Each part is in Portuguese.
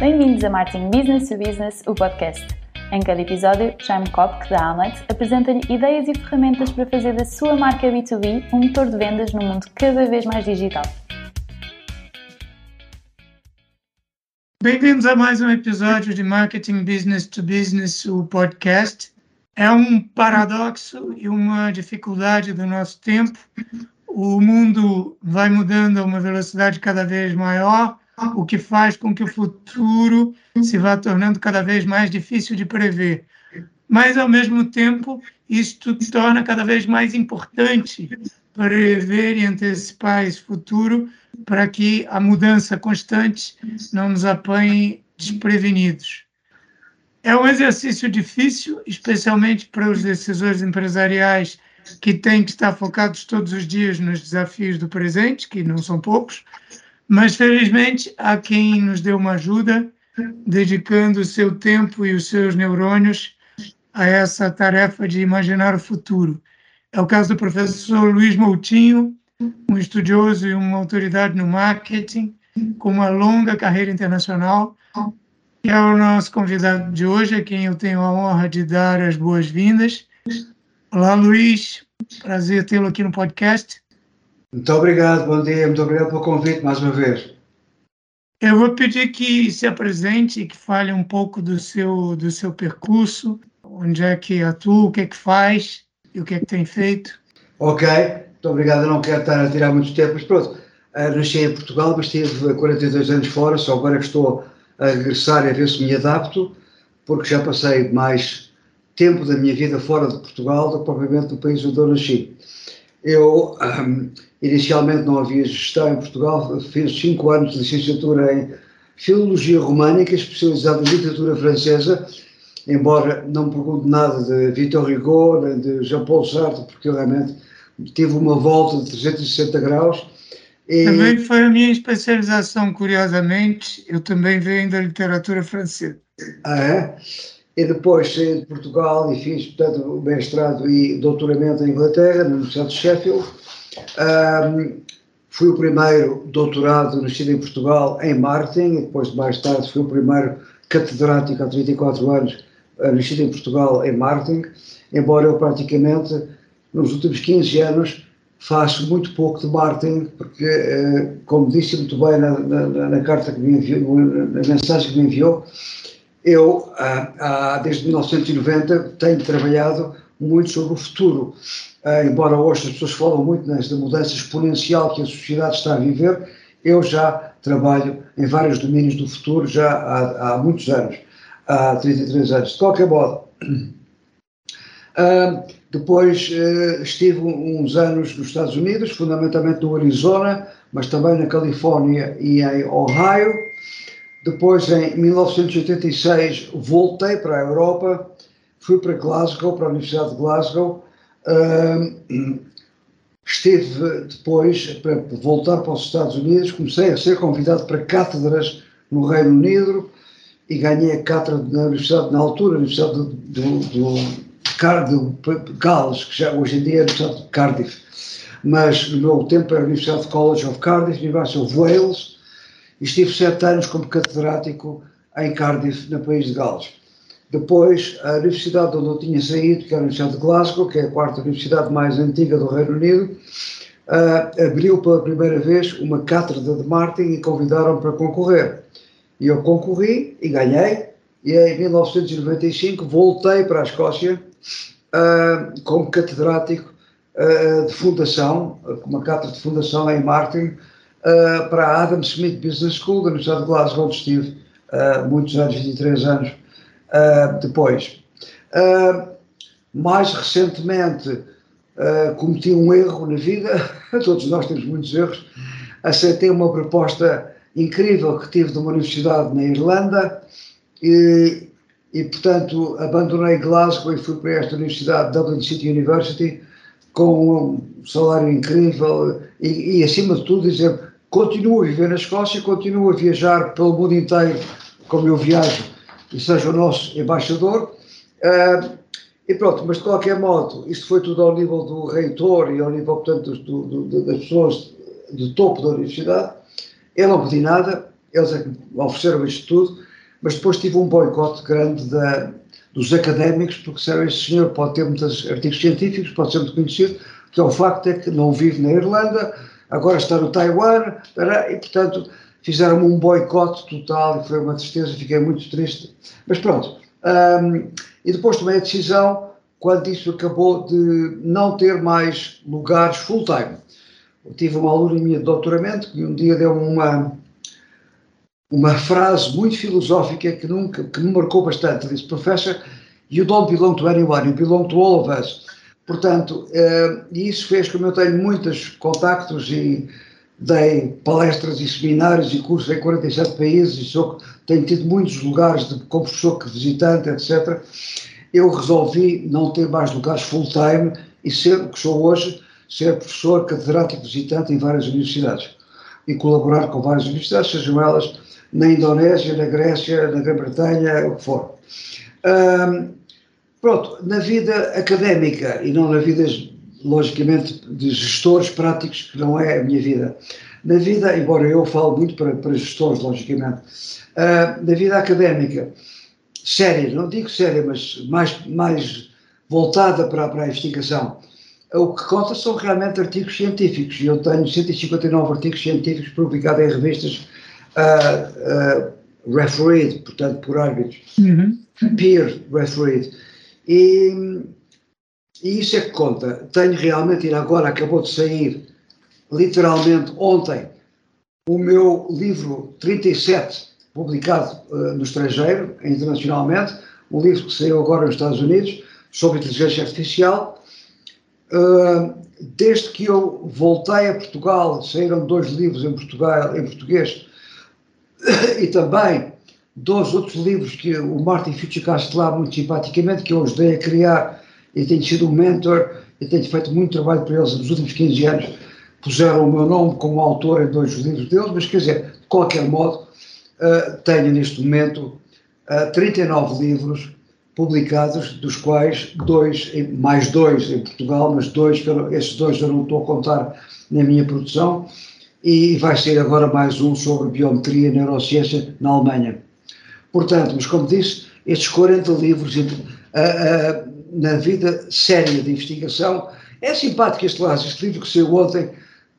Bem-vindos a Marketing Business to Business, o podcast. Em cada episódio, Jaime Kopk, da Amlet, apresenta-lhe ideias e ferramentas para fazer da sua marca B2B um motor de vendas num mundo cada vez mais digital. Bem-vindos a mais um episódio de Marketing Business to Business, o podcast. É um paradoxo e uma dificuldade do nosso tempo. O mundo vai mudando a uma velocidade cada vez maior o que faz com que o futuro se vá tornando cada vez mais difícil de prever. Mas, ao mesmo tempo, isto torna cada vez mais importante prever e antecipar esse futuro para que a mudança constante não nos apanhe desprevenidos. É um exercício difícil, especialmente para os decisores empresariais que têm que estar focados todos os dias nos desafios do presente, que não são poucos, mas, felizmente, há quem nos dê uma ajuda, dedicando o seu tempo e os seus neurônios a essa tarefa de imaginar o futuro. É o caso do professor Luiz Moutinho, um estudioso e uma autoridade no marketing, com uma longa carreira internacional, que é o nosso convidado de hoje, a quem eu tenho a honra de dar as boas-vindas. Olá, Luiz, prazer tê-lo aqui no podcast. Muito obrigado, bom dia, muito obrigado pelo convite mais uma vez. Eu vou pedir que se apresente e que fale um pouco do seu, do seu percurso, onde é que atua, o que é que faz e o que é que tem feito. Ok, muito obrigado, eu não quero estar a tirar muito tempo, mas pronto, uh, nasci em Portugal, mas estive 42 anos fora, só agora que estou a regressar e a ver se me adapto, porque já passei mais tempo da minha vida fora de Portugal do que propriamente no país onde eu nasci. Eu um, inicialmente não havia gestão em Portugal, fiz cinco anos de licenciatura em Filologia Românica, especializado em literatura francesa, embora não me pergunte nada de Victor Hugo, nem de Jean-Paul Sartre, porque eu realmente tive uma volta de 360 graus. E... Também foi a minha especialização, curiosamente, eu também venho da literatura francesa. Ah, é? E depois saí de Portugal e fiz, portanto, mestrado e doutoramento em Inglaterra, na Universidade de Sheffield. Um, fui o primeiro doutorado nascido em Portugal em marketing e depois, mais tarde, fui o primeiro catedrático há 34 anos nascido em Portugal em marketing, embora eu praticamente, nos últimos 15 anos, faço muito pouco de marketing, porque, eh, como disse muito bem na, na, na carta que me enviou, na mensagem que me enviou, eu, ah, desde 1990, tenho trabalhado muito sobre o futuro. Ah, embora hoje as pessoas falam muito nesta mudança exponencial que a sociedade está a viver, eu já trabalho em vários domínios do futuro já há, há muitos anos, há 33 anos. De qualquer modo, ah, depois estive uns anos nos Estados Unidos, fundamentalmente no Arizona, mas também na Califórnia e em Ohio depois, em 1986, voltei para a Europa, fui para Glasgow, para a Universidade de Glasgow. Estive depois para voltar para os Estados Unidos, comecei a ser convidado para cátedras no Reino Unido e ganhei a cátedra na Universidade, na altura, na Universidade do, do, do, Gales, que já hoje em dia é a Universidade de Cardiff, mas no meu tempo era a Universidade College of Cardiff, University of Wales, estive sete anos como catedrático em Cardiff, no país de Gales. Depois, a universidade onde eu tinha saído, que era a Universidade de Glasgow, que é a quarta universidade mais antiga do Reino Unido, uh, abriu pela primeira vez uma cátedra de marketing e convidaram para concorrer. E eu concorri e ganhei, e em 1995 voltei para a Escócia uh, como catedrático uh, de fundação, uma cátedra de fundação em marketing, uh, para a Adam Smith Business School da Universidade de Glasgow, onde estive uh, muitos anos, 23 anos uh, depois. mais recentemente, cometi um erro na vida, todos nós temos muitos erros, aceitei uma proposta incrível que tive de uma universidade na Irlanda e, e portanto, abandonei Glasgow e fui para esta universidade, Dublin City University, com um salário incrível e, e acima de tudo, dizer continuo a viver na Escócia, continuo a viajar pelo mundo inteiro, como eu viajo, e seja o nosso embaixador. Uh, e pronto, mas de qualquer modo, isto foi tudo ao nível do reitor e ao nível, portanto, do, do, das pessoas de topo da universidade. Eu não pedi nada, eles é que ofereceram isto tudo. mas depois tive um boicote grande da, dos académicos, porque disseram este senhor pode ter muitos artigos científicos, pode ser muito conhecido, porque é o facto é que não vive na Irlanda, agora está no Taiwan, e portanto fizeram-me um boicote total e foi uma tristeza, fiquei muito triste. Mas pronto. Um, e depois tomei a decisão, quando isso acabou, de não ter mais lugares full-time. Tive uma aluna minha de doutoramento que um dia deu uma, uma frase muito filosófica que, nunca, que me marcou bastante. Disse, Professor, you don't belong to anyone, you belong to all of us. Portanto, uh, isso fez com que eu tenho muitos contactos e dei palestras e seminários e cursos em 47 países e sou, tenho tido muitos lugares de, como professor que visitante, etc. Eu resolvi não ter mais lugares full-time e ser o que sou hoje, ser professor catedrático visitante em várias universidades e colaborar com várias universidades, sejam elas na Indonésia, na Grécia, na Grã-Bretanha, o que for. Um, pronto, na vida académica e não na vida logicamente, de gestores práticos, que não é a minha vida. Na vida, embora eu falo muito para, para gestores, logicamente, uh, na vida académica, séria, não digo séria, mas mais, mais voltada para, para a investigação, o que conta são realmente artigos científicos. Eu tenho 159 artigos científicos publicados em revistas uh, uh, refereed, portanto, por árbitros, uhum. peer refereed. E e isso é que conta. Tenho realmente, e agora acabou de sair, literalmente ontem, o meu livro 37, publicado uh, no estrangeiro, internacionalmente, um livro que saiu agora nos Estados Unidos, sobre inteligência artificial. Uh, desde que eu voltei a Portugal, saíram dois livros em, Portugal, em português e também dois outros livros que o Martin Fuchicast lá muito simpaticamente, que eu ajudei a criar e tenho sido um mentor e tenho feito muito trabalho para eles nos últimos 15 anos. Puseram o meu nome como autor em dois livros deles, mas quer dizer, de qualquer modo, uh, tenho neste momento uh, 39 livros publicados, dos quais dois, mais dois em Portugal, mas dois, esses dois eu não estou a contar na minha produção, e vai ser agora mais um sobre biometria e neurociência na Alemanha. Portanto, mas como disse, estes 40 livros, na vida séria de investigação. É simpático este lado, este livro que saiu ontem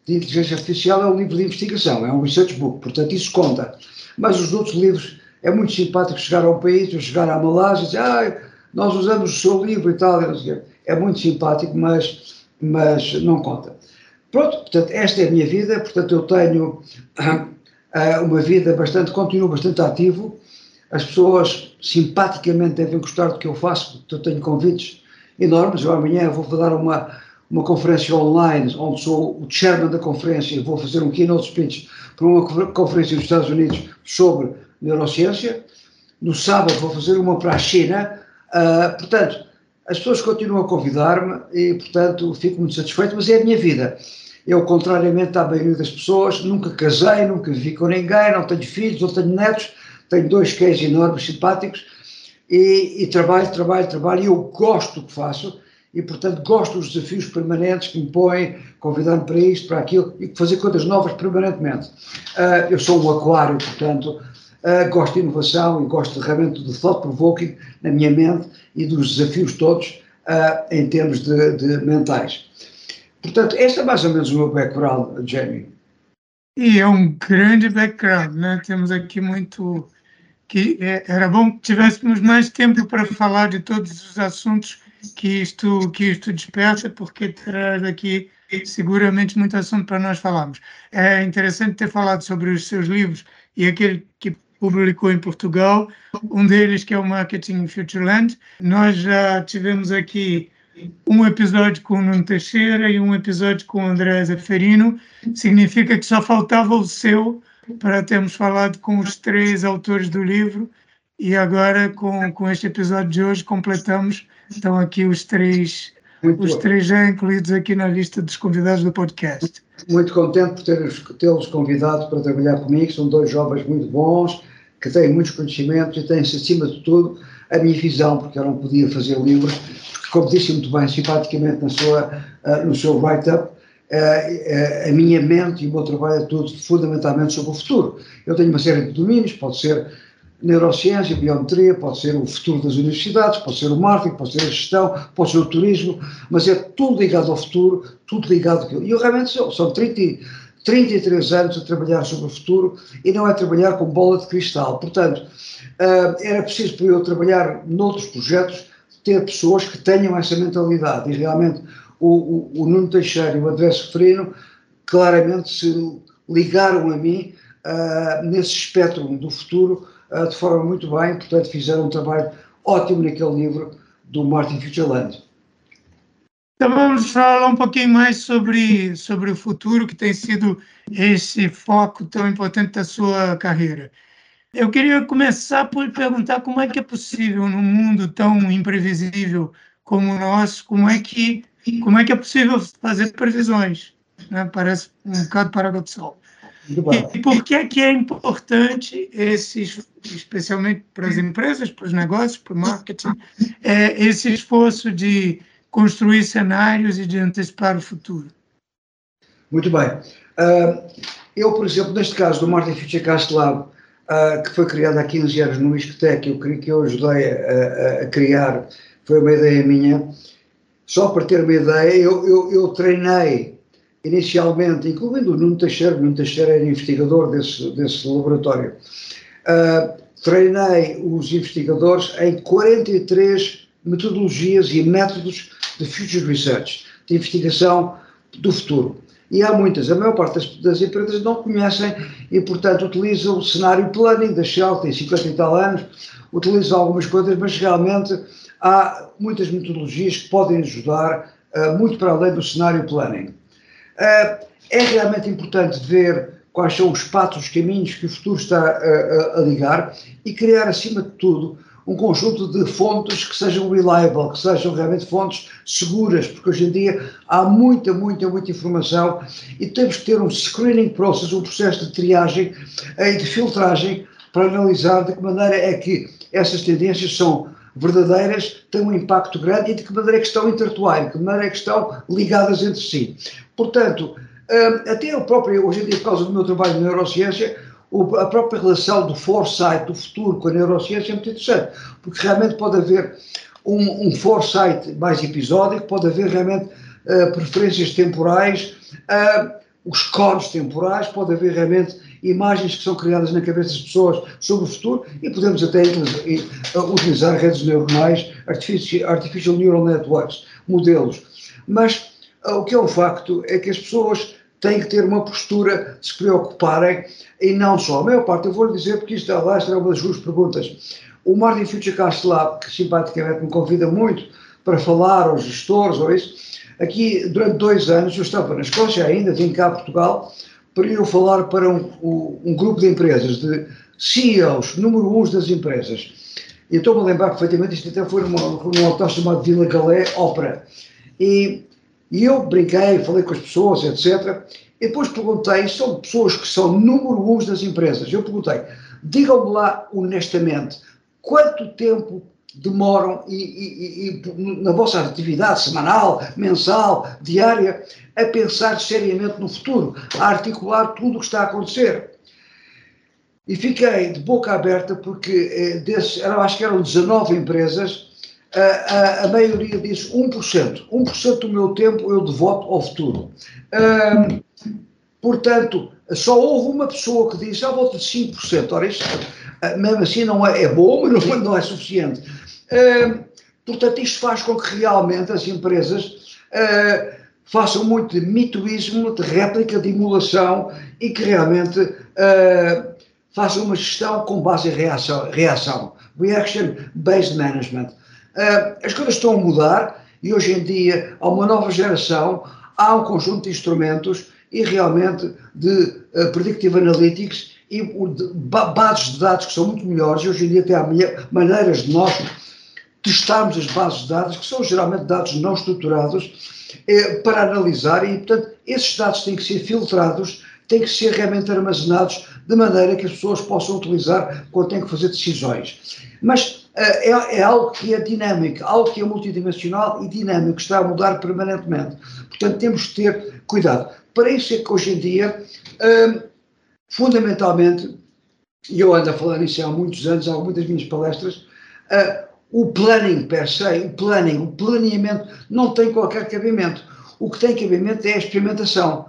de inteligência artificial é um livro de investigação, é um research book, portanto isso conta. Mas os outros livros, é muito simpático chegar a um país, chegar à Malásia e dizer, ah, nós usamos o seu livro e tal, é muito simpático, mas, mas não conta. Pronto, portanto, esta é a minha vida, portanto eu tenho uh, uma vida bastante, continuo bastante ativo, as pessoas simpaticamente devem gostar do que eu faço, porque eu tenho convites enormes. Eu amanhã vou dar uma, uma conferência online, onde sou o chairman da conferência, e vou fazer um keynote speech para uma conferência dos Estados Unidos sobre neurociência. No sábado vou fazer uma para a China. Uh, portanto, as pessoas continuam a convidar-me e, portanto, fico muito satisfeito, mas é a minha vida. Eu, contrariamente à maioria das pessoas, nunca casei, nunca vivi com ninguém, não tenho filhos, não tenho netos, tenho dois cães enormes, simpáticos, e, e, trabalho, trabalho, trabalho, e eu gosto do que faço, e portanto gosto dos desafios permanentes que me põem, convidando para isto, para aquilo, e fazer coisas novas permanentemente. Uh, eu sou um aquário, portanto, uh, gosto de inovação e gosto de, realmente de thought-provoking na minha mente e dos desafios todos uh, em termos de, de mentais. Portanto, este é mais ou menos o meu background, Jamie. E é um grande background, né? Temos aqui muito que é, era bom que tivéssemos mais tempo para falar de todos os assuntos que isto, que isto desperta, porque traz aqui seguramente muito assunto para nós falarmos. É interessante ter falado sobre os seus livros e aquele que publicou em Portugal, um deles que é o Marketing Futureland. Nós já tivemos aqui um episódio com o Nuno Teixeira e um episódio com o André Zeferino. Significa que só faltava o seu para termos falado com os três autores do livro e agora com, com este episódio de hoje completamos estão aqui os três muito os três já incluídos aqui na lista dos convidados do podcast. Muito contente por tê-los convidado para trabalhar comigo, são dois jovens muito bons, que têm muitos conhecimentos e têm, acima de tudo, a minha visão, porque eu não podia fazer livros, porque, como disse muito bem, simpaticamente na sua, uh, no seu write-up, a, minha mente e o meu trabalho é tudo fundamentalmente sobre o futuro. Eu tenho uma série de domínios, pode ser neurociência, biometria, pode ser o futuro das universidades, pode ser o marketing, pode ser a gestão, pode ser o turismo, mas é tudo ligado ao futuro, tudo ligado àquilo. E eu realmente sou, são 30, 33 anos a trabalhar sobre o futuro e não é trabalhar com bola de cristal. Portanto, uh, era preciso para eu trabalhar noutros projetos ter pessoas que tenham essa mentalidade e realmente o, o, o Nuno Teixeira e o André Sofrino claramente se ligaram a mim uh, nesse espectro do futuro uh, de forma muito bem, portanto fizeram um trabalho ótimo naquele livro do Martin Futureland. Então vamos falar um pouquinho mais sobre, sobre o futuro, que tem sido esse foco tão importante da sua carreira. Eu queria começar por perguntar como é que é possível, num mundo tão imprevisível como o nosso, como é que, como é, que é possível fazer previsões? Né? Parece um bocado paradoxal. E, e por que é que é importante esses, especialmente para as empresas, para os negócios, para o marketing, é, esse esforço de construir cenários e de antecipar o futuro? Muito bem. Uh, eu, por exemplo, neste caso do Martin Future Cast Lab, uh, que foi criado há 15 anos no ISCTEC, eu, que eu ajudei a, a, criar, foi uma ideia minha. Só para ter uma ideia, eu, eu, eu treinei inicialmente, incluindo o Nuno Teixeira, Nuno Teixeira era investigador desse, desse laboratório, uh, treinei os investigadores em 43 metodologias e métodos de Future Research, de investigação do futuro. E há muitas, a maior parte das, das empresas não conhecem e, portanto, utilizam o cenário planning da Shell, tem 50 e tal anos, utilizam algumas coisas, mas realmente há muitas metodologias que podem ajudar uh, muito para além do cenário planning. Uh, é realmente importante ver quais são os passos, os caminhos que o futuro está uh, a ligar e criar, acima de tudo, um conjunto de fontes que sejam reliable, que sejam realmente fontes seguras, porque hoje em dia há muita, muita, muita informação e temos que ter um screening process, um processo de triagem e de filtragem para analisar de que maneira é que essas tendências são verdadeiras, têm um impacto grande e de que maneira é que estão interatuais, de que maneira é que estão ligadas entre si. Portanto, hum, até eu próprio, hoje em dia, por causa do meu trabalho na neurociência, a própria relação do foresight, do futuro com a neurociência é muito interessante, porque realmente pode haver um, um foresight mais episódico, pode haver realmente uh, preferências temporais, uh, os cores temporais, pode haver realmente imagens que são criadas na cabeça das pessoas sobre o futuro e podemos até uh, utilizar redes neuronais, artificial, neural networks, modelos. Mas o que é um facto é que as pessoas têm que ter uma postura de se preocuparem e não só. A maior parte, eu vou lhe dizer, porque isto, lá é uma das suas perguntas. O Martin Futurecast Lab, que simpaticamente me convida muito para falar aos gestores ou isso, aqui durante dois anos eu estava na Escócia ainda, vim cá a Portugal, para eu falar para um, um, grupo de empresas, de CEOs, número uns das empresas. E estou-me a lembrar perfeitamente, isto até foi numa, num hotel chamado Vila Galé Ópera. E e eu brinquei, falei com as pessoas, etc. E depois perguntei, são pessoas que são número um das empresas. Eu perguntei, digam-me lá honestamente, quanto tempo demoram e, e, e, na vossa atividade semanal, mensal, diária, a pensar seriamente no futuro, a articular tudo o que está a acontecer. E fiquei de boca aberta porque eh, desses, acho que eram 19 empresas, a, a, a maioria diz 1%. 1% do meu tempo eu devoto ao futuro. Um, portanto, só houve uma pessoa que disse à volta de 5%. Ora, isto, ah, mesmo assim, não é, é bom, mas não, não é suficiente. Um, portanto, isto faz com que realmente as empresas uh, façam muito de mitoísmo, de réplica, de emulação e que realmente uh, façam uma gestão com base em reação. reação Reaction-based management. Uh, as coisas estão a mudar e hoje em dia há uma nova geração, há um conjunto de instrumentos e realmente de uh, predictive analytics e de bases de dados que são muito melhores e hoje em dia tem maneiras de nós testarmos as bases de dados que são geralmente dados não estruturados eh, para analisar e portanto esses dados têm que ser filtrados têm que ser realmente armazenados de maneira que as pessoas possam utilizar quando têm que fazer decisões. Mas é, é, é, algo que é dinâmico, algo que é multidimensional e dinâmico, está a mudar permanentemente. Portanto, temos que ter cuidado. Para isso é que hoje em dia, hum, fundamentalmente, e eu ando a falar nisso há muitos anos, há muitas minhas palestras, uh, o planning per se, o planning, o planeamento não tem qualquer cabimento. O que tem cabimento é a experimentação.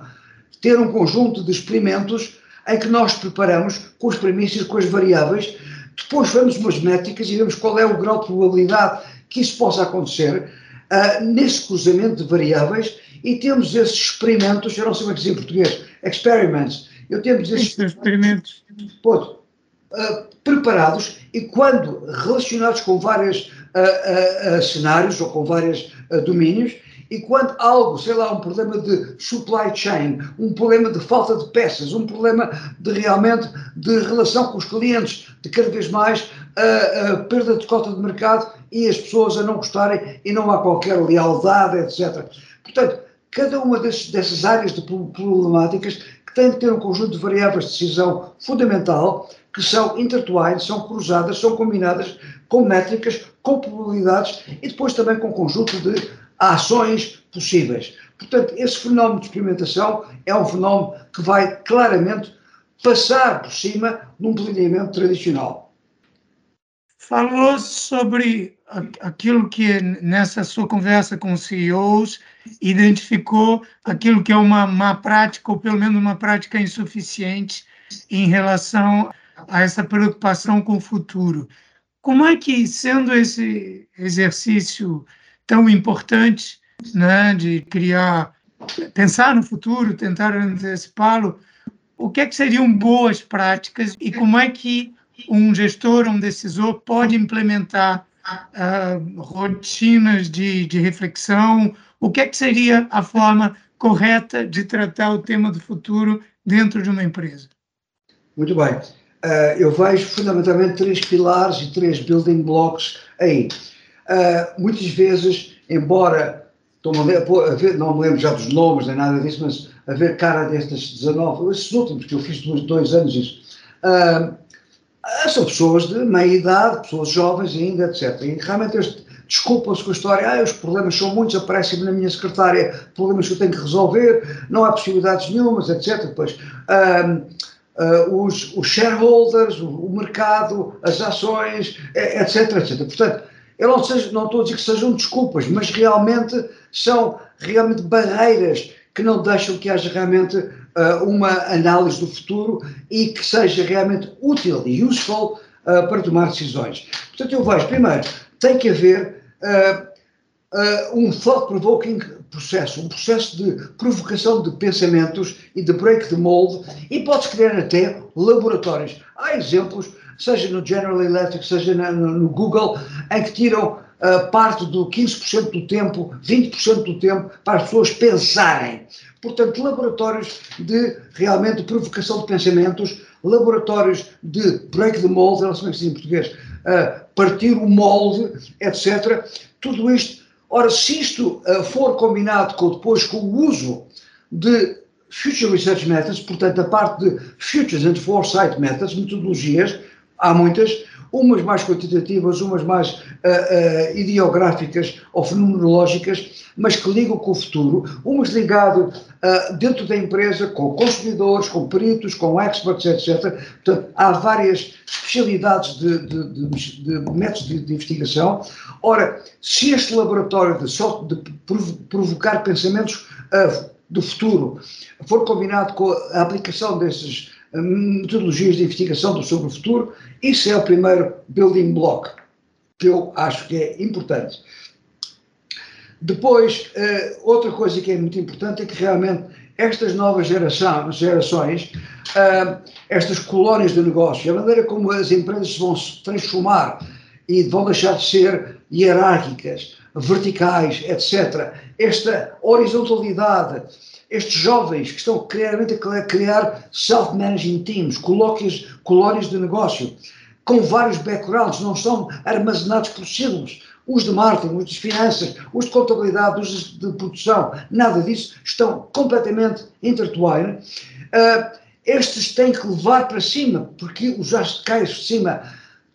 Ter um conjunto de experimentos em que nós preparamos com as premissas, com as variáveis, depois vemos umas métricas e vemos qual é o grau de probabilidade que isso possa acontecer uh, nesse cruzamento de variáveis e temos esses experimentos, eu não sei como é que dizer em português, experiments, eu temos esses experimentos. Pode, uh, preparados e quando relacionados com vários uh, uh, cenários ou com vários domínios, e quando algo, sei lá, um problema de supply chain, um problema de falta de peças, um problema de realmente de relação com os clientes, de cada vez mais a, perda de cota de mercado e as pessoas a não gostarem e não há qualquer lealdade, etc. Portanto, cada uma desses, dessas áreas de problemáticas que tem que ter um conjunto de variáveis de decisão fundamental que são intertwined, são cruzadas, são combinadas com métricas, com probabilidades e depois também com conjunto de ações possíveis. Portanto, esse fenómeno de experimentação é um fenómeno que vai claramente passar por cima de um planeamento tradicional. Falou sobre aquilo que nessa sua conversa com CEOs identificou aquilo que é uma má prática ou pelo menos uma prática insuficiente em relação a essa preocupação com o futuro. Como é que, sendo esse exercício tão importante, né, de criar, pensar no futuro, tentar antecipá-lo, o que, é que seriam boas práticas e como é que um gestor, um decisor pode implementar uh, rotinas de, de reflexão? O que é que seria a forma correta de tratar o tema do futuro dentro de uma empresa? Muito bem. Uh, eu vejo fundamentalmente três pilares e três building blocks aí. Uh, muitas vezes, embora ver, não me lembro já dos nomes nem nada disso, mas a ver cara destas 19, esses últimos, que eu fiz dois, dois anos isso, uh, são pessoas de meia idade, pessoas jovens ainda, etc. E realmente eles desculpam-se com a história, ah, os problemas são muitos, aparecem na minha secretária, problemas que eu tenho que resolver, não há possibilidades nenhumas, etc. Depois, uh, uh, os, os, shareholders, o, o, mercado, as ações, etc, etc. Portanto, eu não, seja, não estou a dizer que sejam desculpas, mas realmente são realmente barreiras que não deixam que haja realmente uh, uma análise do futuro e que seja realmente útil e useful uh, para tomar decisões. Portanto, eu vejo, primeiro, tem que haver uh, um thought-provoking processo, um processo de provocação de pensamentos e de break the mold, e pode-se criar até laboratórios. Há exemplos, seja no General Electric, seja no, no Google, em que tiram uh, parte do 15% do tempo, 20% do tempo, para as pessoas pensarem. Portanto, laboratórios de realmente provocação de pensamentos, laboratórios de break the mold, não sei é se diz em português, uh, partir o molde, etc. Tudo isto Ora, se isto uh, for combinado com, depois com o uso de Future Research Methods, portanto, a parte de Futures and Foresight Methods, metodologias, há muitas, umas mais quantitativas, umas mais uh, uh, ideográficas ou fenomenológicas, mas que ligam com o futuro, umas ligado uh, dentro da empresa com consumidores, com peritos, com experts, etc. Portanto, há várias especialidades de, de, de, de métodos de, investigação. Ora, se este laboratório de, só de provocar pensamentos do futuro for combinado com a aplicação dessas metodologias de investigação sobre o futuro, isso é o primeiro building block que eu acho que é importante. Depois, uh, outra coisa que é muito importante é que realmente estas novas geração, gerações, uh, estas colónias de negócio, a maneira como as empresas vão se transformar e vão deixar de ser hierárquicas, verticais, etc. Esta horizontalidade, estes jovens que estão claramente a criar self-managing teams, colónias, colónias de negócio, com vários backgrounds, não são armazenados por siglos os de marketing, os de finanças, os de contabilidade, os de produção, nada disso, estão completamente intertwined. Uh, estes têm que levar para cima, porque os já caem de cima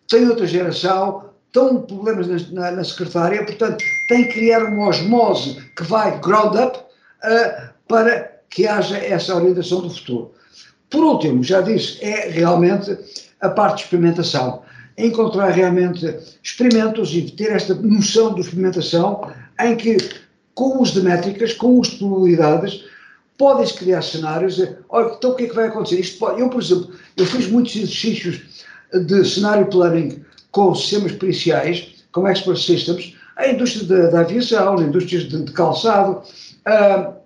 têm outra geração, estão problemas na, na, na, secretária, portanto, têm que criar uma osmose que vai ground up uh, para que haja essa orientação do futuro. Por último, já disse, é realmente a parte de experimentação. Encontrar realmente experimentos e ter esta noção de experimentação em que, com os de métricas, com os de probabilidades, podem-se criar cenários. Olha, então o que é que vai acontecer? Isto pode, eu, por exemplo, eu fiz muitos exercícios de cenário planning com sistemas periciais, com expert systems, a indústria da, aviação, a indústria de, de calçado, uh,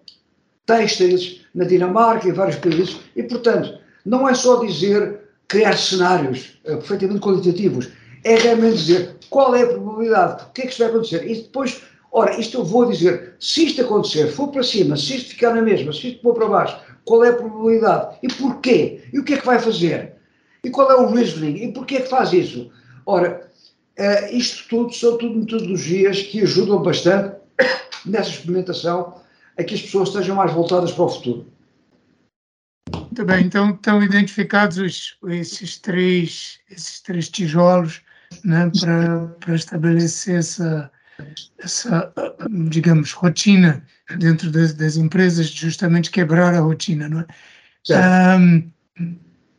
têxteis na Dinamarca e vários países, e portanto, não é só dizer criar cenários uh, perfeitamente qualitativos, é realmente dizer qual é a probabilidade, o que é que isto vai acontecer, e depois, ora, isto eu vou dizer, se isto acontecer, for para cima, se isto ficar na mesma, se isto for para baixo, qual é a probabilidade e porquê, e o que é que vai fazer, e qual é o reasoning, e porquê é que faz isso? Ora, uh, isto tudo são tudo metodologias que ajudam bastante nessa experimentação a que as pessoas estejam mais voltadas para o futuro. Muito bem, então estão identificados os, esses, três, esses três tijolos né, para, para estabelecer essa, essa, digamos, rotina dentro das, das empresas, justamente quebrar a rotina, não é? Um,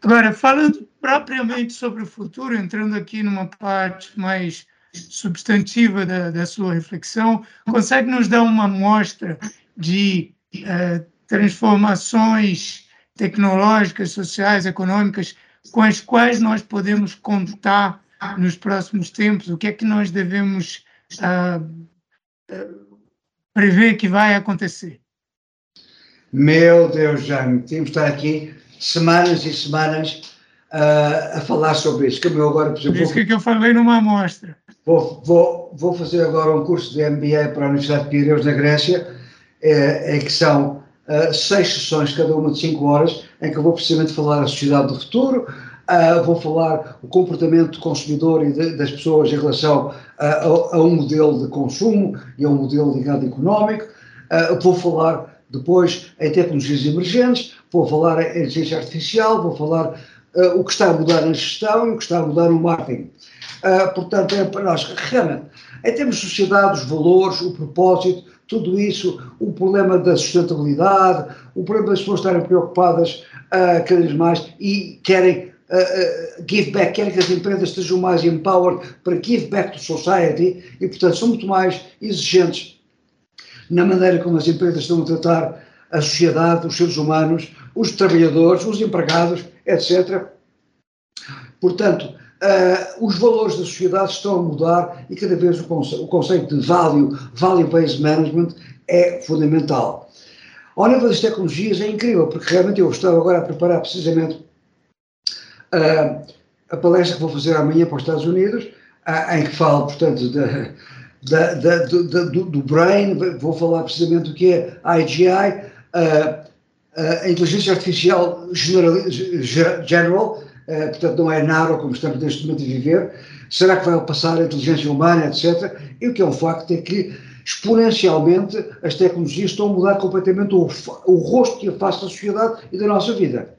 agora, falando propriamente sobre o futuro, entrando aqui numa parte mais substantiva da, da sua reflexão, consegue nos dar uma amostra de eh, transformações tecnológicas, sociais, econômicas, com as quais nós podemos contar nos próximos tempos? O que é que nós devemos uh, uh, prever que vai acontecer? Meu Deus, Jaime, temos de estar aqui semanas e semanas uh, a falar sobre isso. Como eu agora, por exemplo. Isso vou, que eu falei numa amostra. Vou, vou, vou fazer agora um curso de MBA para a Universidade de Pirineus, na Grécia, é, é que são uh, seis sessões, cada uma de cinco horas, em que eu vou precisamente falar a sociedade do futuro, uh, vou falar o comportamento do consumidor e de, das pessoas em relação uh, a, a, um modelo de consumo e a um modelo ligado económico, vou falar depois em tecnologias emergentes, vou falar em inteligência artificial, vou falar uh, o que está a mudar na gestão e o que está a mudar no marketing. Uh, portanto, é para nós, realmente, em termos de sociedade, os valores, o propósito, tudo isso, o problema da sustentabilidade, o problema das pessoas estarem preocupadas uh, cada vez mais e querem uh, give back, querem que as empresas estejam mais empowered para give back to society e, portanto, são muito mais exigentes na maneira como as empresas estão a tratar a sociedade, os seres humanos, os trabalhadores, os empregados, etc. Portanto, uh, os valores da sociedade estão a mudar e cada vez o, conce o conceito de value, value-based management, é fundamental. Ao nível das tecnologias é incrível, porque realmente eu estava agora a preparar precisamente uh, a palestra que vou fazer amanhã para os Estados Unidos, uh, em que falo, portanto, do, do, brain, vou falar precisamente do que é IGI, uh, a inteligência artificial general, general uh, portanto não é naro como estamos neste momento a viver, será que vai passar a inteligência humana, etc. E o que é um facto é que exponencialmente as tecnologias estão a mudar completamente o, o rosto e a face da sociedade e da nossa vida.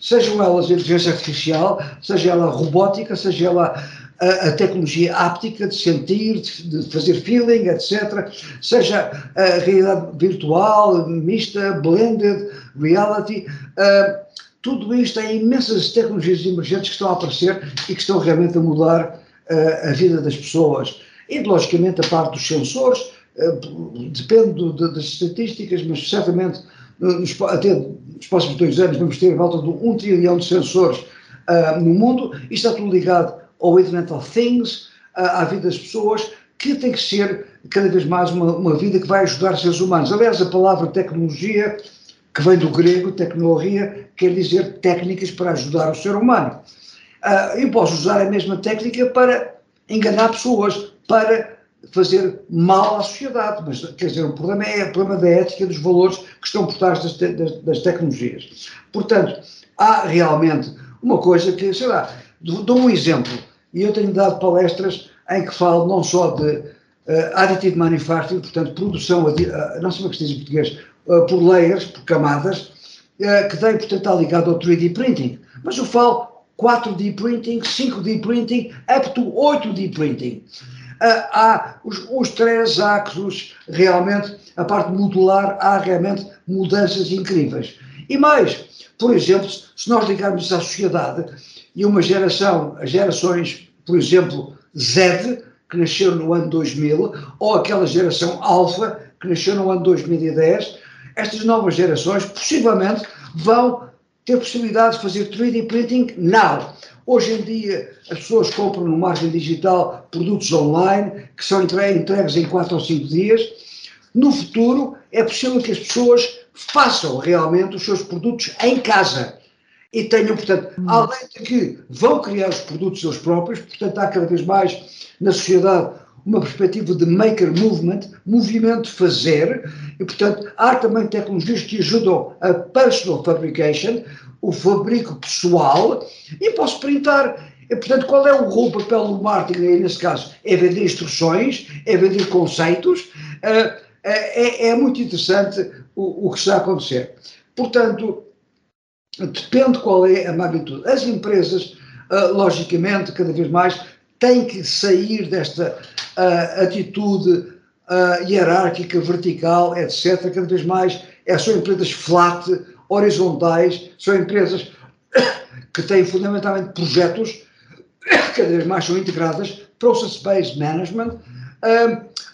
Sejam elas a inteligência artificial, seja ela robótica, seja ela a, a, tecnologia áptica de sentir, de, de, fazer feeling, etc. Seja a realidade virtual, mista, blended, reality. Uh, tudo isto é imensas tecnologias emergentes que estão a aparecer e que estão realmente a mudar uh, a vida das pessoas. E, logicamente, a parte dos sensores, uh, depende do, de, das estatísticas, mas certamente nos, até nos próximos dois anos vamos ter a volta de um trilhão de sensores uh, no mundo. Isto está tudo ligado ao Internet of Things, à vida das pessoas, que tem que ser cada vez mais uma, uma vida que vai ajudar os seres humanos. Aliás, a palavra tecnologia, que vem do grego, tecnologia, quer dizer técnicas para ajudar o ser humano. Uh, eu posso usar a mesma técnica para enganar pessoas, para fazer mal à sociedade, mas quer dizer, o problema é o problema da ética, dos valores que estão por trás das, te, das, das tecnologias. Portanto, há realmente uma coisa que, sei lá, Dou um exemplo, e eu tenho dado palestras em que falo não só de uh, additive manufacturing, portanto, produção, uh, não sei como é que se diz em português, uh, por layers, por camadas, que tem, portanto, está ligado ao 3D printing. Mas eu falo 4D printing, 5D printing, up to 8D printing. há os, os três axos, realmente, a parte modular, há realmente mudanças incríveis. E mais, Por exemplo, se nós ligarmos à sociedade e uma geração, as gerações, por exemplo, Z, que nasceu no ano 2000, ou aquela geração Alpha, que nasceu no ano 2010, estas novas gerações possivelmente vão ter possibilidade de fazer 3D printing now. Hoje em dia, as pessoas compram no margem digital produtos online que são entregues em 4 ou 5 dias. No futuro, é possível que as pessoas façam realmente os seus produtos em casa e tenham, portanto, hum. além de que vão criar os produtos eles próprios, portanto, há cada vez mais na sociedade uma perspectiva de maker movement, movimento fazer, e portanto há também tecnologias que ajudam a personal fabrication, o fabrico pessoal, e posso printar. E, portanto, qual é o papel do marketing aí nesse caso? É vender instruções, é vender conceitos, uh, é, é, muito interessante o, o que está a acontecer. Portanto, depende qual é a magnitude. As empresas, uh, logicamente, cada vez mais têm que sair desta uh, atitude uh, hierárquica, vertical, etc. Cada vez mais é, são empresas flat, horizontais, são empresas que têm fundamentalmente projetos, cada vez mais são integradas, process-based management.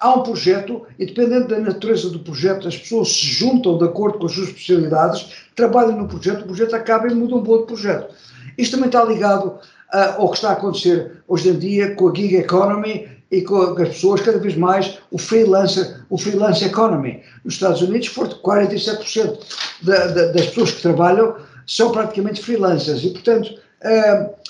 Há um projeto e, dependendo da natureza do projeto, as pessoas se juntam de acordo com as suas especialidades, trabalham no projeto, o projeto acaba e muda um outro projeto. Isto também está ligado uh, ao que está a acontecer hoje em dia com a gig economy e com as pessoas cada vez mais o freelancer, o freelance economy. Nos Estados Unidos, 47% da, da, das pessoas que trabalham são praticamente freelancers e, portanto, uh,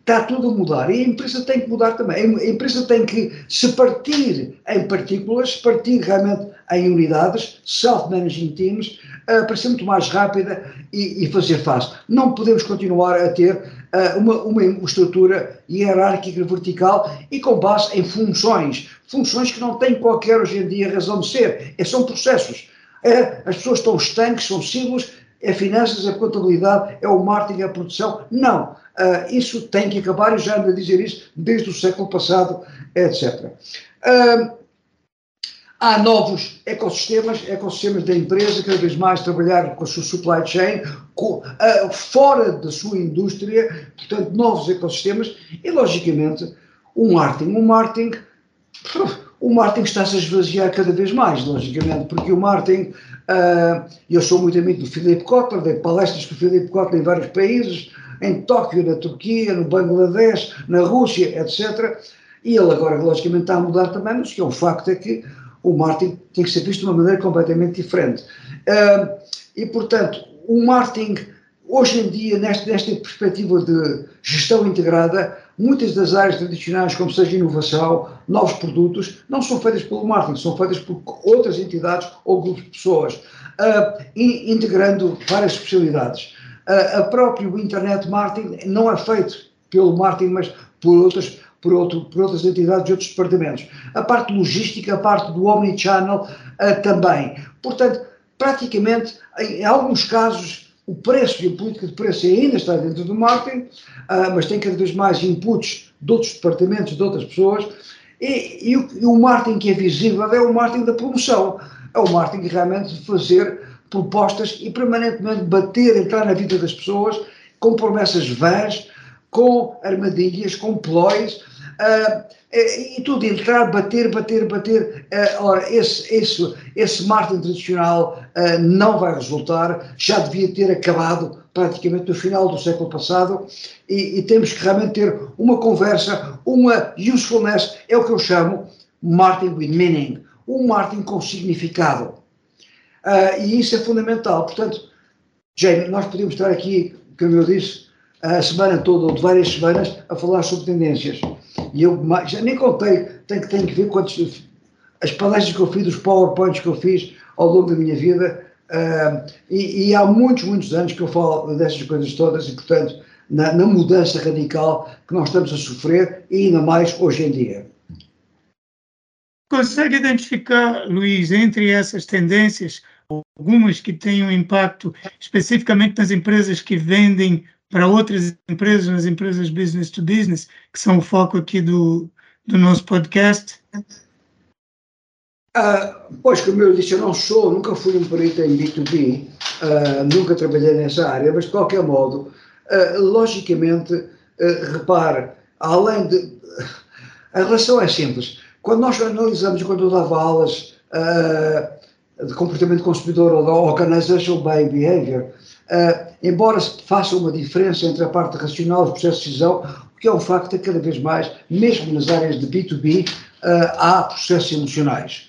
está tudo a mudar e a empresa tem que mudar também. A empresa tem que se partir em partículas, partir realmente em unidades, self-managing teams, uh, para ser muito mais rápida e, e, fazer face. Não podemos continuar a ter uma, uma estrutura hierárquica vertical e com base em funções. Funções que não têm qualquer hoje em dia razão de ser. É, são processos. É, as pessoas estão estanques, são siglos, é finanças, é contabilidade, é o marketing, é a produção. Não. Uh, isso tem que acabar, e já ando a dizer isso desde o século passado, etc. Uh, Há novos ecossistemas, ecossistemas da empresa, cada vez mais trabalhar com a sua supply chain, com, uh, fora da sua indústria, portanto, novos ecossistemas e, logicamente, o marketing. O marketing, o marketing está-se a esvaziar cada vez mais, logicamente, porque o marketing, uh, eu sou muito amigo do Filipe Kotler, dei palestras com o Filipe Kotler em vários países, em Tóquio, na Turquia, no Bangladesh, na Rússia, etc. E ele agora, logicamente, está a mudar também, mas que é um facto é que o marketing tem que ser visto de uma maneira completamente diferente. Uh, e, portanto, o marketing, hoje em dia, nesta, nesta perspectiva de gestão integrada, muitas das áreas tradicionais, como seja inovação, novos produtos, não são feitas pelo marketing, são feitas por outras entidades ou grupos de pessoas, uh, integrando várias especialidades. Uh, a próprio internet marketing não é feito pelo marketing, mas por outras por, outro, por outras entidades e outros departamentos. A parte logística, a parte do omnichannel uh, também. Portanto, praticamente, em, em, alguns casos, o preço e a política de preço ainda está dentro do marketing, uh, mas tem cada vez mais inputs de outros departamentos, de outras pessoas, e, e, o, e o marketing que é visível é o marketing da promoção, é o marketing realmente de fazer propostas e permanentemente bater, entrar na vida das pessoas com promessas vãs, com armadilhas, com ploys, Uh, e tudo entrar, bater, bater, bater. Uh, ora, esse, esse, esse marketing tradicional uh, não vai resultar, já devia ter acabado praticamente no final do século passado e, e, temos que realmente ter uma conversa, uma usefulness, é o que eu chamo marketing with meaning, um marketing com significado. e isso é fundamental. Portanto, Jane, nós podemos estar aqui, como eu disse, a semana toda ou de várias semanas a falar sobre tendências. E eu já nem contei, tenho, tenho que ver quantos, as palestras que eu fiz, os PowerPoints que eu fiz ao longo da minha vida. Uh, e, e, há muitos, muitos anos que eu falo destas coisas todas e, portanto, na, na, mudança radical que nós estamos a sofrer e ainda mais hoje em dia. Consegue identificar, Luís, entre essas tendências, algumas que têm um impacto especificamente nas empresas que vendem para outras empresas, nas empresas business to business, que são o foco aqui do, do nosso podcast? Uh, pois, como eu disse, eu não sou, nunca fui um perito em B2B, uh, ah, nunca trabalhei nessa área, mas de qualquer modo, uh, logicamente, repare, além de. A relação é simples. Quando nós analisamos, quando eu dava aulas de comportamento consumidor ou da organizational behavior, embora se faça uma diferença entre a parte racional e os processos de decisão, o que é um facto é que cada vez mais, mesmo nas áreas de B2B, há processos emocionais.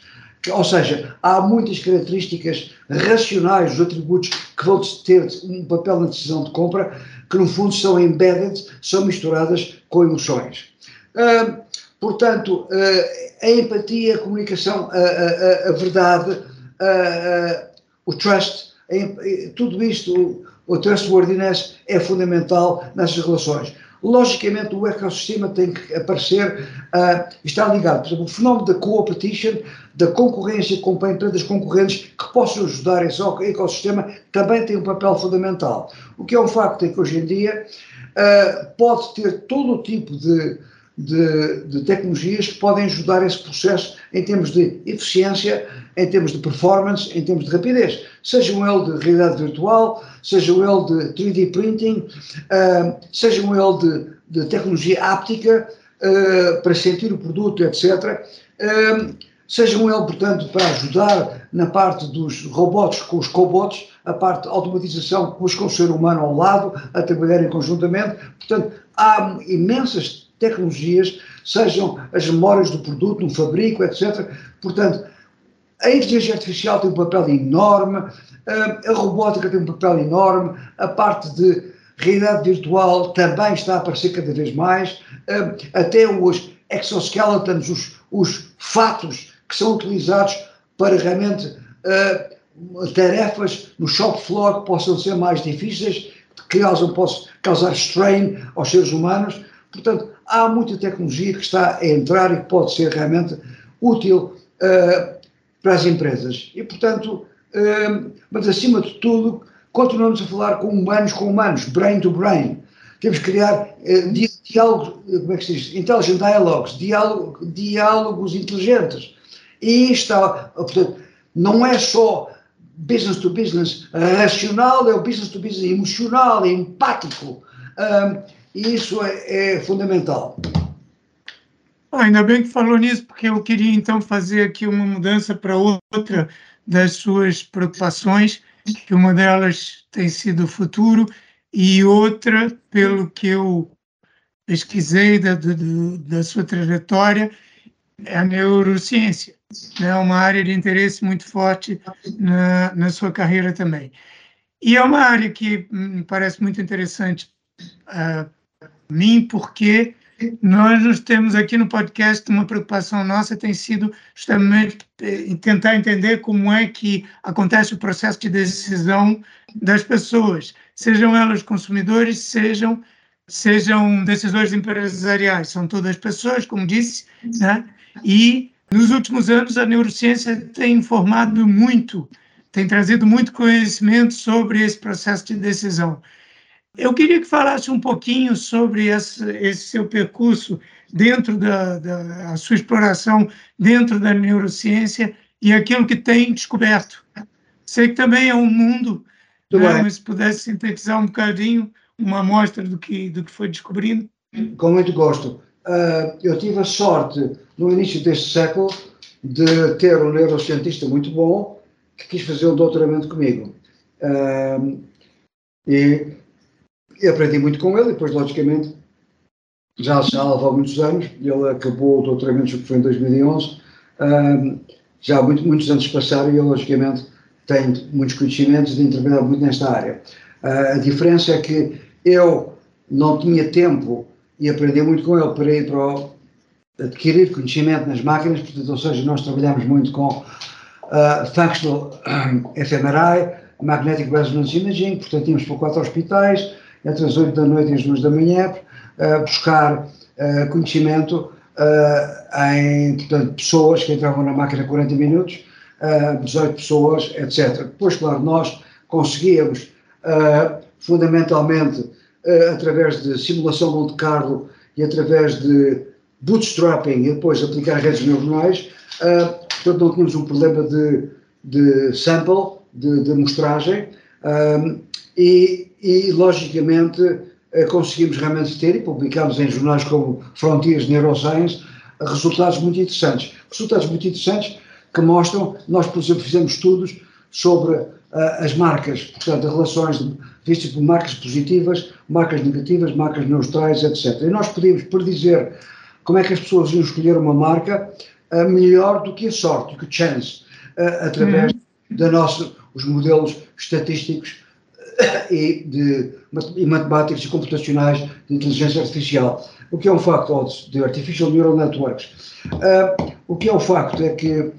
Ou seja, há muitas características racionais dos atributos que vão ter um papel na decisão de compra que, no fundo, são embedded, são misturadas com emoções. Uh, portanto, uh, a empatia, a comunicação, a, a, a verdade, o trust, tudo isto, o, trustworthiness é fundamental nessas relações. Logicamente, o ecossistema tem que aparecer, uh, está ligado. Por exemplo, o fenómeno da competition, da concorrência com empresas concorrentes que possam ajudar esse ecossistema, também tem um papel fundamental. O que é um facto é que hoje em dia uh, pode ter todo o tipo de, de, de, tecnologias que podem ajudar esse processo em termos de eficiência, em termos de performance, em termos de rapidez. Sejam ele de realidade virtual, sejam ele de 3D printing, uh, sejam ele de, de tecnologia áptica uh, para sentir o produto, etc. Uh, sejam ele, portanto, para ajudar na parte dos robôs com os cobots, a parte de automatização com o ser humano ao lado, a trabalharem conjuntamente. Portanto, há imensas tecnologias, sejam as memórias do produto, no fabrico, etc. Portanto, a inteligência artificial tem um papel enorme, a robótica tem um papel enorme, a parte de realidade virtual também está a aparecer cada vez mais, até os exoskeletons, os, os fatos que são utilizados para realmente tarefas no shop floor que possam ser mais difíceis, que causam, possam causar strain aos seres humanos. Portanto, há muita tecnologia que está a entrar e que pode ser realmente útil uh, para as empresas. E, portanto, uh, mas acima de tudo, continuamos a falar com humanos com humanos, brain to brain. Temos que criar uh, diálogos, como é que se diz? Intelligent dialogues, diálogo, diálogos inteligentes. E está, portanto, não é só business to business racional, é o business to business emocional, empático. Uh, e isso é, é fundamental. Oh, ainda bem que falou nisso, porque eu queria então fazer aqui uma mudança para outra das suas preocupações, que uma delas tem sido o futuro e outra, pelo que eu pesquisei da, da, da sua trajetória, é a neurociência. É né? uma área de interesse muito forte na, na sua carreira também. E é uma área que me parece muito interessante uh, mim, porque nós nos temos aqui no podcast uma preocupação nossa tem sido justamente eh, tentar entender como é que acontece o processo de decisão das pessoas, sejam elas consumidores, sejam sejam decisores empresariais, são todas pessoas, como disse, né? E nos últimos anos a neurociência tem informado muito, tem trazido muito conhecimento sobre esse processo de decisão. Eu queria que falasse um pouquinho sobre esse, esse seu percurso dentro da, da sua exploração dentro da neurociência e aquilo que tem descoberto. Sei que também é um mundo, né, mas se pudesse sintetizar um bocadinho uma amostra do que, do que foi descobrindo. Com muito gosto. Uh, eu tive a sorte, no início deste século, de ter um neurocientista muito bom que quis fazer um doutoramento comigo. Uh, e e aprendi muito com ele, e depois, logicamente, já, já levou muitos anos, ele acabou o doutoramento, que foi em 2011, um, já muito, muitos anos passaram e eu, logicamente, tenho muitos conhecimentos e tenho trabalhado muito nesta área. Uh, a diferença é que eu não tinha tempo e aprendi muito com ele para ir para o, adquirir conhecimento nas máquinas, portanto, ou seja, nós trabalhamos muito com uh, functional um, fMRI, Magnetic Resonance Imaging, portanto, íamos para quatro hospitais, entre as 8 da noite e as 2 da manhã, uh, buscar uh, conhecimento uh, em portanto, pessoas que entravam na máquina 40 minutos, 18 pessoas, etc. Depois, claro, nós conseguíamos, fundamentalmente, através de simulação Monte Carlo e através de bootstrapping e depois aplicar redes neuronais, portanto não tínhamos um problema de, de sample, de, de um, e, e, logicamente uh, conseguimos realmente ter, e publicámos em jornais como Frontiers Neuroscience, resultados muito interessantes. Resultados muito interessantes que mostram, nós por exemplo fizemos estudos sobre uh, as marcas, portanto, relações vistas por marcas positivas, marcas negativas, marcas neutrais, etc. E nós podíamos predizer como é que as pessoas iam escolher uma marca uh, melhor do que a sorte, do que a chance, uh, através uhum. da nossa, os modelos estatísticos e, de, e matemáticos e computacionais de inteligência artificial. O que é um facto, de Artificial Neural Networks. Uh, o que é um facto é que uh,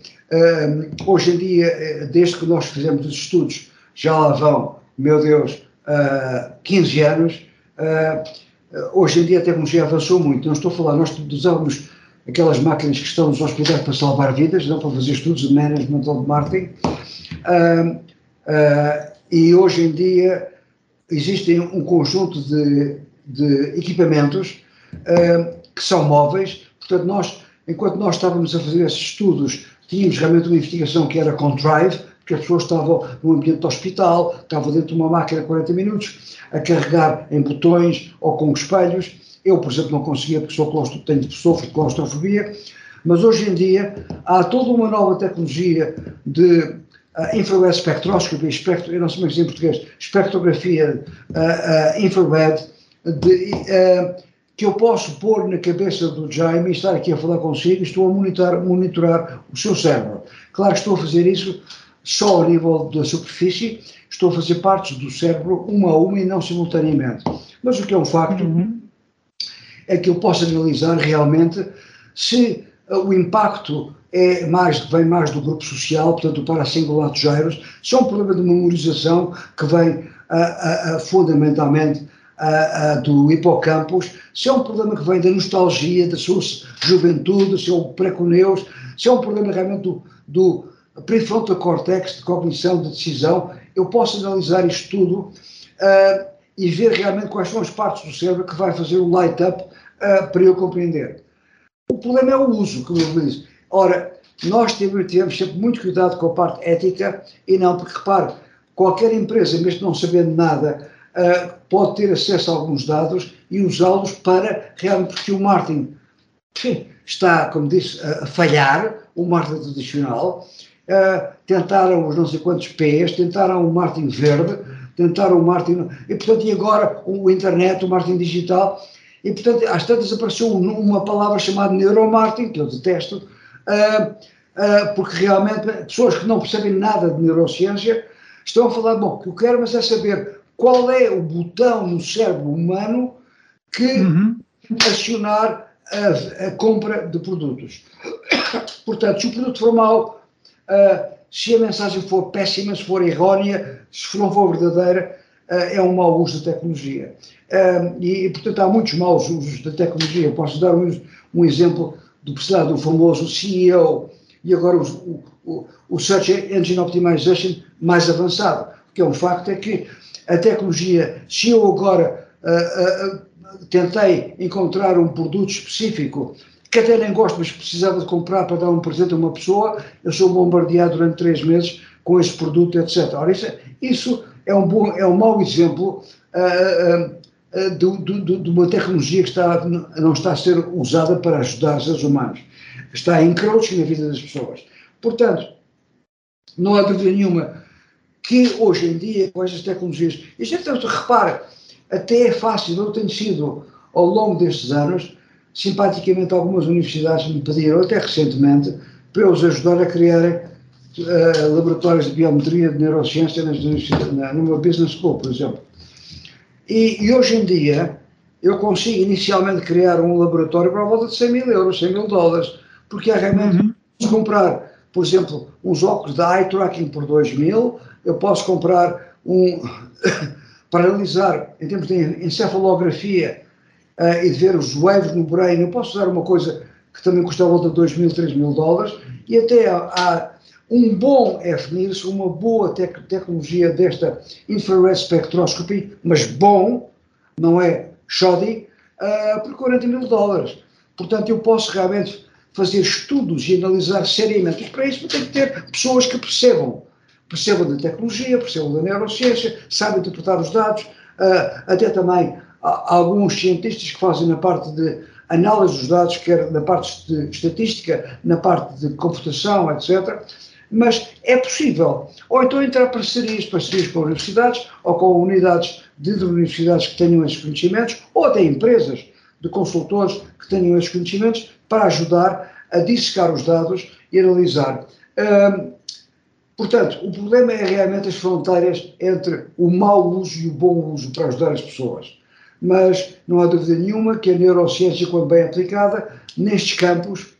hoje em dia, desde que nós fizemos os estudos, já lá vão, meu Deus, uh, 15 anos, hoje em dia a tecnologia avançou muito. Não estou a falar, nós usamos aquelas máquinas que estão nos hospitais para salvar vidas, não para fazer estudos de management ou de marketing. E hoje em dia existem um conjunto de, de equipamentos que são móveis, portanto nós, enquanto nós estávamos a fazer esses estudos, tínhamos realmente uma investigação que era com drive, porque as pessoas estavam no ambiente do hospital, estavam dentro de uma máquina 40 minutos, a carregar em botões ou com espelhos. Eu, por exemplo, não conseguia porque sou claustro, tenho, sofro de claustrofobia, mas hoje em dia há toda uma nova tecnologia de uh, infrared spectroscopy, espectro, eu não sei como é que em português, espectrografia uh, uh, infrared, de, que eu posso pôr na cabeça do Jaime e estar aqui a falar consigo e estou a monitorar, monitorar o seu cérebro. Claro que estou a fazer isso só a nível da superfície, estou a fazer partes do cérebro uma a uma e não simultaneamente. Mas o que é um facto uhum. é que eu posso analisar realmente se o impacto é mais, vem mais do grupo social, portanto, para singulatos gyros, se é um problema de memorização que vem uh, uh, fundamentalmente uh, uh, do hipocampus, se é um problema que vem da nostalgia, da sua juventude, do seu preconeus, se é um problema realmente do, do prefrontal cortex, de cognição, de decisão, eu posso analisar isto tudo uh, e ver realmente quais são as partes do cérebro que vai fazer o light up para eu compreender. O problema é o uso, como eu disse. Ora, nós tivemos sempre muito cuidado com a parte ética e não, porque repare, qualquer empresa, mesmo não sabendo nada, uh, pode ter acesso a alguns dados e usá-los para realmente, porque o marketing está, como disse, a falhar, o marketing tradicional, uh, tentaram os não sei quantos P's, tentaram o marketing verde, tentaram o marketing, e portanto, e agora o internet, o marketing digital, e portanto, às tantas apareceu uma palavra chamada neuromarketing, que eu detesto, uh, uh, porque realmente pessoas que não percebem nada de neurociência estão a falar, bom, o que eu quero, mas é saber qual é o botão no cérebro humano que uhum. acionar a, a, compra de produtos. Portanto, se o produto for mau, uh, se a mensagem for péssima, se for errónea, se não for verdadeira, é um mau uso da tecnologia. E, portanto, há muitos maus usos da tecnologia. Posso dar um, um exemplo do, do famoso CEO e agora o, o, o Search Engine Optimization mais avançado. O que é um facto é que a tecnologia, se eu agora uh, uh, tentei encontrar um produto específico que até nem gosto, mas precisava de comprar para dar um presente a uma pessoa, eu sou bombardeado durante três meses com esse produto, etc. Ora, isso, isso é um bom, é um mau exemplo uh, de, de, de, uma tecnologia que está, não está a ser usada para ajudar os seres humanos. Está a encroaching na vida das pessoas. Portanto, não há dúvida nenhuma que hoje em dia, com estas tecnologias, e já tanto repara, até é fácil, eu tenho sido, ao longo destes anos, simpaticamente algumas universidades me pediram, até recentemente, para eu os ajudar a criar uh, laboratórios de biometria de neurociência nas na, numa business school, por exemplo. E, e, hoje em dia, eu consigo inicialmente criar um laboratório para a volta de 100 mil euros, 100 mil dólares, porque há realmente, uhum. se comprar, por exemplo, uns óculos de eye tracking por 2 mil, eu posso comprar um, para analisar em termos de encefalografia uh, e de ver os waves no brain, eu posso usar uma coisa que também custa a volta de 2 mil, 3 mil dólares, e até há, um bom FNIRS, uma boa tec tecnologia desta infrared spectroscopy, mas bom, não é shoddy, uh, por 40 mil dólares. Portanto, eu posso realmente fazer estudos e analisar seriamente. E para isso tenho que ter pessoas que percebam. Percebam da tecnologia, percebam da neurociência, sabem interpretar os dados, uh, até também alguns cientistas que fazem na parte de análise dos dados, quer na parte de estatística, na parte de computação, etc. Mas é possível. Ou então entrar parcerias, parcerias com universidades ou com unidades de universidades que tenham esses conhecimentos, ou até empresas de consultores que tenham esses conhecimentos para ajudar a dissecar os dados e analisar. Hum, portanto, o problema é realmente as fronteiras entre o mau uso e o bom uso para ajudar as pessoas. Mas não há dúvida nenhuma que a neurociência, quando bem aplicada, nestes campos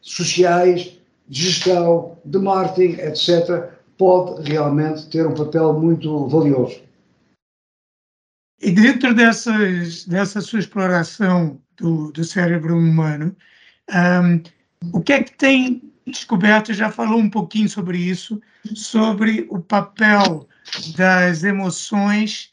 sociais, de gestão, de marketing, etc., pode realmente ter um papel muito valioso. E dentro dessas, dessa sua exploração do, do cérebro humano, um, o que é que tem descoberto? Já falou um pouquinho sobre isso, sobre o papel das emoções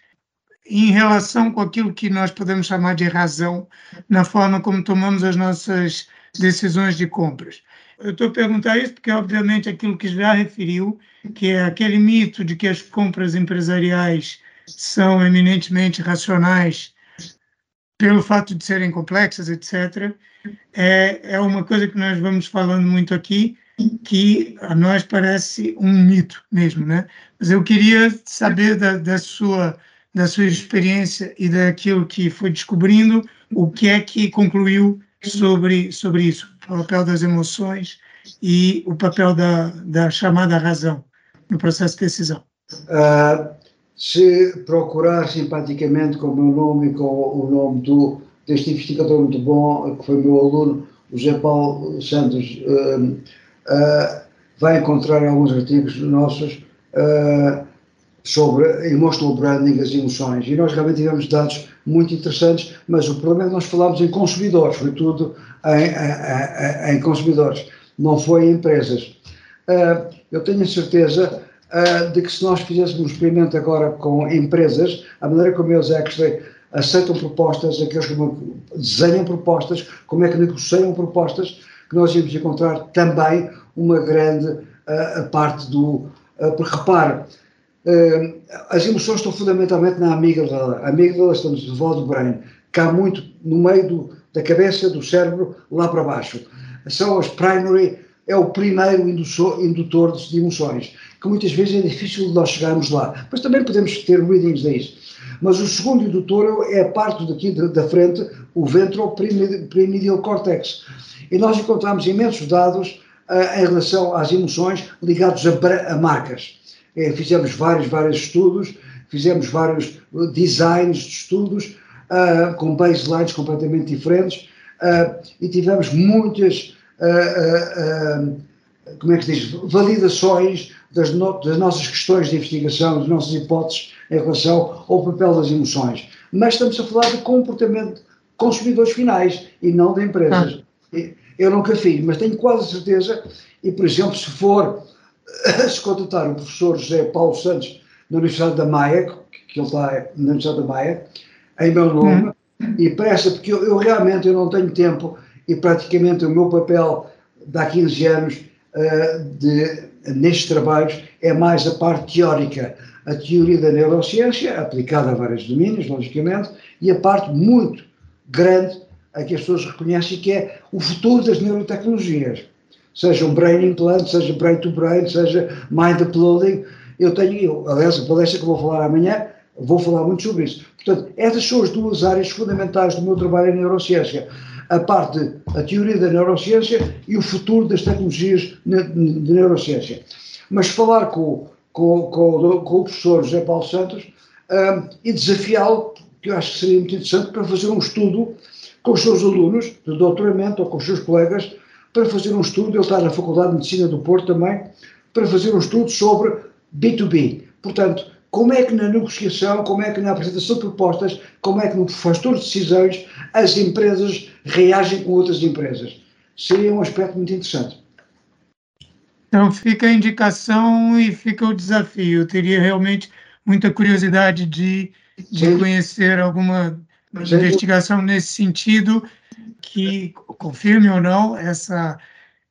em relação com aquilo que nós podemos chamar de razão na forma como tomamos as nossas decisões de compras. Eu estou a perguntar isso porque, obviamente, aquilo que já referiu, que é aquele mito de que as compras empresariais são eminentemente racionais pelo fato de serem complexas, etc., é, é uma coisa que nós vamos falando muito aqui, que a nós parece um mito mesmo, né? Mas eu queria saber da, da sua da sua experiência e daquilo que foi descobrindo, o que é que concluiu sobre sobre isso, o papel das emoções e o papel da, da chamada razão no processo de decisão. Uh, se procurar simpaticamente com o meu nome e com o nome do, deste investigador muito bom, que foi meu aluno, o José Paulo Santos, uh, uh, vai encontrar alguns artigos nossos sobre emotional branding, as emoções. E nós realmente tivemos dados muito interessantes, mas o problema é que nós falámos em consumidores, foi tudo em, em, consumidores, não foi em empresas. eu tenho a certeza uh, de que se nós fizéssemos um experimento agora com empresas, a maneira como eles que aceitam propostas, aqueles que desenham propostas, como é que negociam propostas, que nós íamos encontrar também uma grande uh, parte do. Porque repare, as emoções estão fundamentalmente na amígdala. A amígdala, estamos de volta do brain, cá muito no meio do, da cabeça, do cérebro, lá para baixo. São as primary, é o primeiro indutor, de emoções que muitas vezes é difícil de nós chegarmos lá. Mas também podemos ter readings disso. Mas o segundo indutor é a parte daqui da frente, o ventral-premidial cortex. E nós encontramos imensos dados uh, em relação às emoções ligados a, a marcas. É, fizemos vários, vários estudos, fizemos vários designs de estudos uh, com baselines completamente diferentes uh, e tivemos muitas, como é que se diz, validações das, no, das, nossas questões de investigação, das nossas hipóteses em relação ao papel das emoções. Mas estamos a falar de comportamento de consumidores finais e não de empresas. Ah. Eu nunca fiz, mas tenho quase certeza, e por exemplo, se for, se contratar o professor José Paulo Santos na Universidade da Maia, que ele está na Universidade da Maia, em meu nome, hum. e presta, porque eu, eu, realmente eu não tenho tempo e praticamente o meu papel de há 15 anos uh, de nestes trabalhos é mais a parte teórica, a teoria da neurociência, aplicada a vários domínios, logicamente, e a parte muito grande a que as pessoas reconhecem que é o futuro das neurotecnologias. Seja um brain implant, seja brain to brain, seja mind uploading. Eu tenho, eu, aliás, a palestra que vou falar amanhã, vou falar muito sobre isso. Portanto, essas são as duas áreas fundamentais do meu trabalho em neurociência a parte, a teoria da neurociência e o futuro das tecnologias de neurociência. Mas falar com, com, com, com o professor José Paulo Santos um, e desafiá-lo, que eu acho que seria muito interessante, para fazer um estudo com os seus alunos de doutoramento ou com os seus colegas, para fazer um estudo, ele está na Faculdade de Medicina do Porto também, para fazer um estudo sobre B2B. Portanto, como é que na negociação, como é que na apresentação de propostas, como é que no fastor de decisões as empresas reagem com outras empresas. Seria um aspecto muito interessante. Então fica a indicação e fica o desafio. Eu teria realmente muita curiosidade de, de conhecer alguma investigação nesse sentido, que confirme ou não essa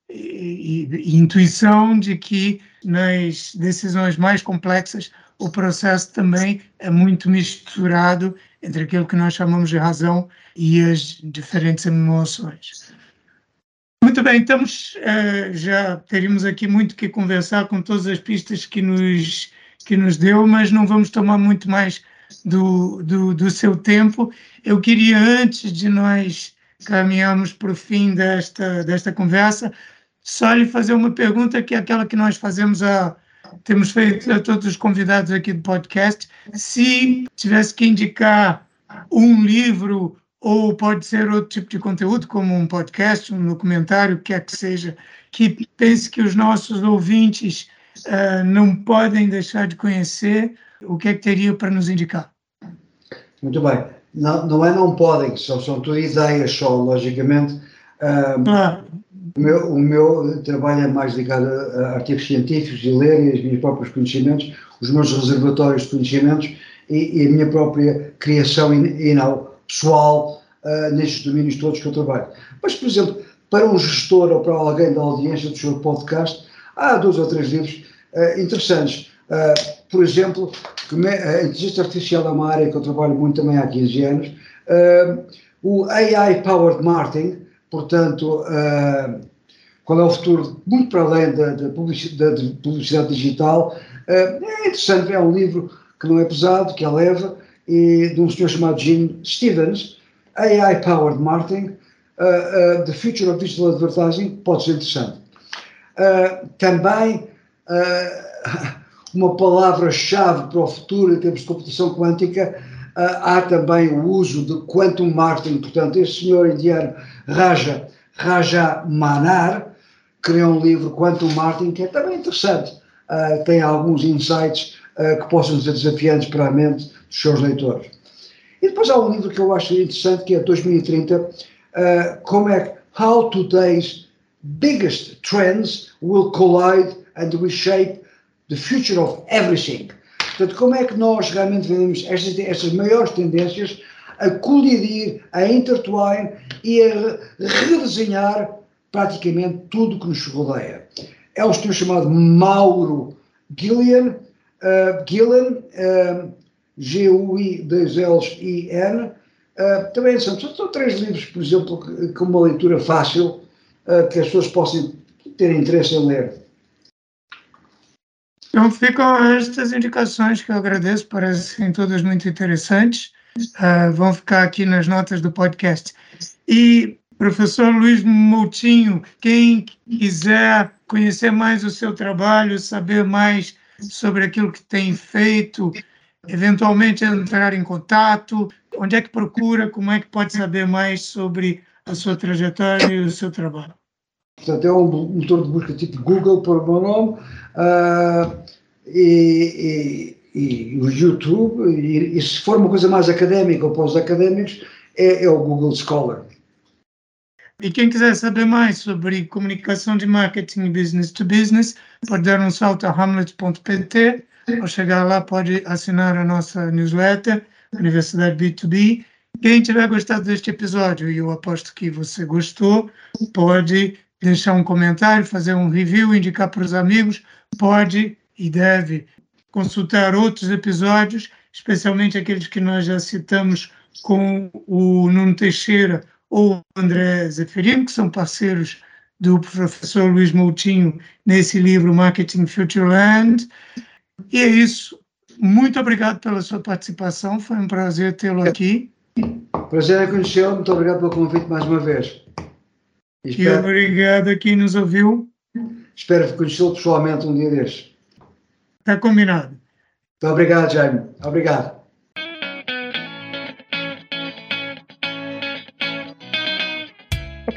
e, e, intuição de que nas decisões mais complexas o processo também é muito misturado entre aquilo que nós chamamos de razão e as diferentes emoções. Muito bem, estamos, uh, já teríamos aqui muito que conversar com todas as pistas que nos, que nos deu, mas não vamos tomar muito mais do, do, do seu tempo. Eu queria, antes de nós caminharmos para o fim desta, desta conversa, só lhe fazer uma pergunta que é aquela que nós fazemos a temos feito a todos os convidados aqui do podcast. Se tivesse que indicar um livro ou pode ser outro tipo de conteúdo, como um podcast, um documentário, o que quer que seja, que pense que os nossos ouvintes uh, não podem deixar de conhecer, o que é que teria para nos indicar? Muito bem. Não, não é não podem, são, são tuas ideias só, logicamente. Uh, claro. O meu, o meu trabalho é mais ligado a artigos científicos e ler e os meus próprios conhecimentos, os meus reservatórios de conhecimentos e, e a minha própria criação inal pessoal uh, nestes domínios todos que eu trabalho. Mas, por exemplo, para um gestor ou para alguém da audiência do seu podcast, há dois ou três livros uh, interessantes. Uh, por exemplo, a inteligência artificial é uma área que eu trabalho muito também há 15 anos. o AI Powered Marketing, portanto, uh, qual é o futuro, muito para além da, da, publicidade, da publicidade, digital. Uh, é interessante, é um livro que não é pesado, que é leve, e de um senhor chamado Jim Stevens, AI Powered Marketing, uh, The Future of Digital Advertising, pode ser interessante. também uma palavra-chave para o futuro em termos de computação quântica, há também o uso de quantum marketing, portanto, este senhor indiano Raja, Raja Manar, criou um livro Quantum Martin, que é também interessante. Uh, tem alguns insights uh, que possam ser desafiantes para a mente dos seus leitores. E depois há um livro que eu acho interessante, que é 2030, uh, ah, como é How Today's Biggest Trends Will Collide and Reshape the Future of Everything. Portanto, como é que nós realmente vemos estas, estas maiores tendências a colidir, a intertwine e a redesenhar praticamente tudo o que nos rodeia. É um senhor chamado Mauro Gillian, uh, Gillian uh, G-U-I-2-L-I-N, uh, também são, são três livros, por exemplo, com uma leitura fácil, uh, que as pessoas possam ter interesse em ler. Então ficam estas indicações que eu agradeço, parecem todas muito interessantes uh, vão ficar aqui nas notas do podcast. E, professor Luiz Moutinho, quem quiser conhecer mais o seu trabalho, saber mais sobre aquilo que tem feito, eventualmente entrar em contato, onde é que procura, como é que pode saber mais sobre a sua trajetória e o seu trabalho? Portanto, é um motor de busca tipo Google, por meu nome, uh, e, e o YouTube, e, e, se for uma coisa mais académica ou para os académicos, é, é o Google Scholar. E quem quiser saber mais sobre comunicação de marketing business to business, pode dar um salto a hamlet.pt, ou chegar lá pode assinar a nossa newsletter, Universidade B2B. Quem tiver gostado deste episódio, e eu aposto que você gostou, pode deixar um comentário, fazer um review, indicar para os amigos, pode e deve consultar outros episódios, especialmente aqueles que nós já citamos com o Nuno Teixeira ou o André Zeferino, que são parceiros do professor Luiz Moutinho nesse livro Marketing Futureland. E é isso. Muito obrigado pela sua participação. Foi um prazer tê-lo aqui. Prazer em conhecê-lo. Muito obrigado pelo convite mais uma vez. E, espero... e obrigado a quem nos ouviu. Espero conhecê-lo pessoalmente um dia destes. Está combinado. Muito obrigado, Jaime. Obrigado.